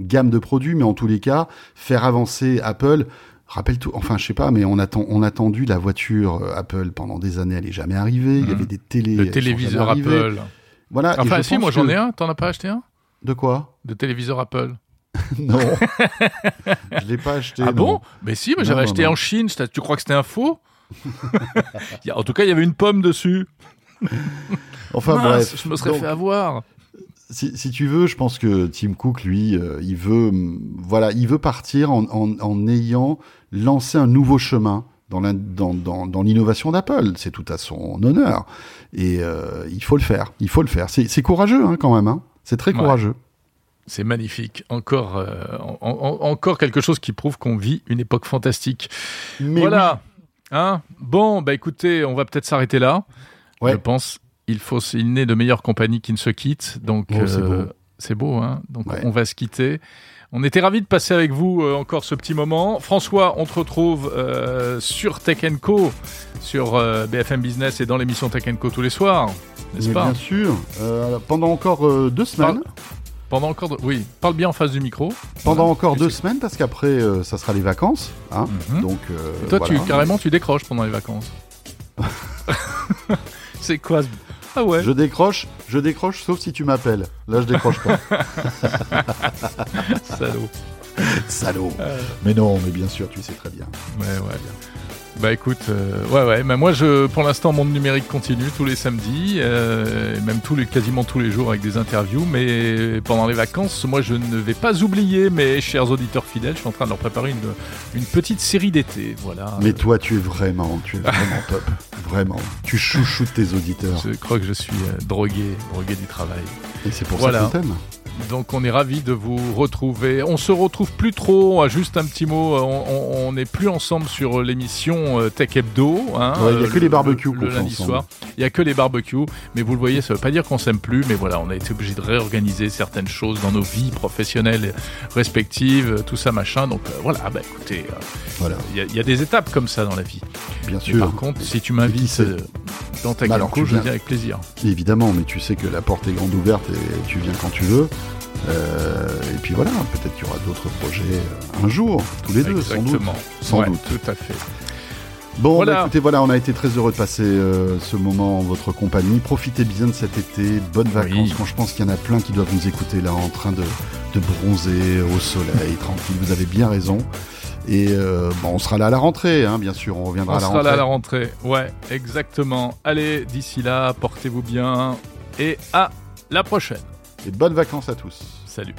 gamme de produits, mais en tous les cas, faire avancer Apple. Rappelle-toi, enfin je sais pas, mais on, attend, on a attendu la voiture euh, Apple pendant des années, elle est jamais arrivée. Il y Mhm. avait des télés. le téléviseur Apple. Voilà. Enfin si, moi j'en ai un, t'en as pas acheté un? De quoi? De téléviseur Apple Non. je l'ai pas acheté. Ah non. bon? Mais si, mais j'avais acheté non. en Chine, tu crois que c'était un faux? En tout cas, il y avait une pomme dessus. Enfin Mince, bref. je me serais Donc, fait avoir. Si, si tu veux, je pense que Tim Cook, lui, euh, il veut, hum, voilà, il veut partir en, en, en ayant lancé un nouveau chemin dans l'in- dans, dans, dans l'innovation d'Apple. C'est tout à son honneur. Et euh, il faut le faire. Il faut le faire. C'est courageux, hein, quand même. Hein. C'est très Ouais. C'est magnifique. Encore, euh, en- en- encore quelque chose qui prouve qu'on vit une époque fantastique. Mais voilà. Hein? Bon, bah écoutez, on va peut-être s'arrêter là. Ouais. Je pense il faut il n'est de meilleure compagnie qui ne se quitte. Donc Oh, c'est euh, beau. c'est beau, hein. Donc Ouais. on va se quitter. On était ravis de passer avec vous euh, encore ce petit moment. François, on te retrouve euh, sur Tech Co, sur euh, BFM Business et dans l'émission Tech Co tous les soirs, n'est-ce pas? bien sûr. Pendant encore deux semaines. Pendant encore, de- oui, parle bien en face du micro. Pendant Voilà. encore deux semaines, parce qu'après, euh, ça sera les vacances. Hein. Mhm. Donc, euh, Toi, voilà. tu carrément, tu décroches pendant les vacances. C'est quoi ce- Ah ouais. Je décroche, je décroche, sauf si tu m'appelles. Là, je décroche pas. Salaud. Salaud. Euh, Mais non, mais bien sûr, tu sais très bien. Ouais, ouais. Bah écoute, euh, ouais, ouais. Mais moi, je, pour l'instant, mon numérique continue tous les samedis, euh, et même tous les, quasiment tous les jours avec des interviews. Mais pendant les vacances, moi, je ne vais pas oublier mes chers auditeurs fidèles. Je suis en train de leur préparer une, une petite série d'été. Voilà. Mais toi, tu es vraiment, tu es vraiment top. Vraiment. Tu chouchoutes tes auditeurs. Je crois que je suis euh, drogué, drogué du travail. Et c'est pour Voilà. ça qu'on t'aime. Donc on est ravis de vous retrouver. On se retrouve plus trop, juste un petit mot, on- n'est plus ensemble sur l'émission euh, Tech Hebdo. hein, Ouais, il y a euh, que les barbecues le, lundi ensemble. soir. Il n'y a que les barbecues, mais vous le voyez, ça ne veut pas dire qu'on s'aime plus, mais voilà, on a été obligé de réorganiser certaines choses dans nos vies professionnelles respectives, euh, tout ça machin. Donc euh, voilà, bah écoutez, euh, Voilà, il y, a- il y a des étapes comme ça dans la vie. bien Mais sûr. par contre, si tu m'invites dans ta Bah alors, je viens. avec plaisir. Évidemment, mais tu sais que la porte est grande ouverte et tu viens quand tu veux. Euh, et puis voilà, peut-être qu'il y aura d'autres projets euh, un jour, tous les deux, sans doute. Exactement. Sans Ouais, doute. Tout à fait. Bon, Voilà. bah, écoutez, voilà, on a été très heureux de passer euh, ce moment en votre compagnie. Profitez bien de cet été, bonnes vacances. Oui. Quand je pense qu'il y en a plein qui doivent nous écouter là, en train de, de bronzer au soleil, tranquille. Vous avez bien raison. Et euh, bon, on sera là à la rentrée, hein, bien sûr. On reviendra On à la sera rentrée. là à la rentrée. Ouais, exactement. Allez, d'ici là, portez-vous bien et à la prochaine et bonnes vacances à tous. Salut.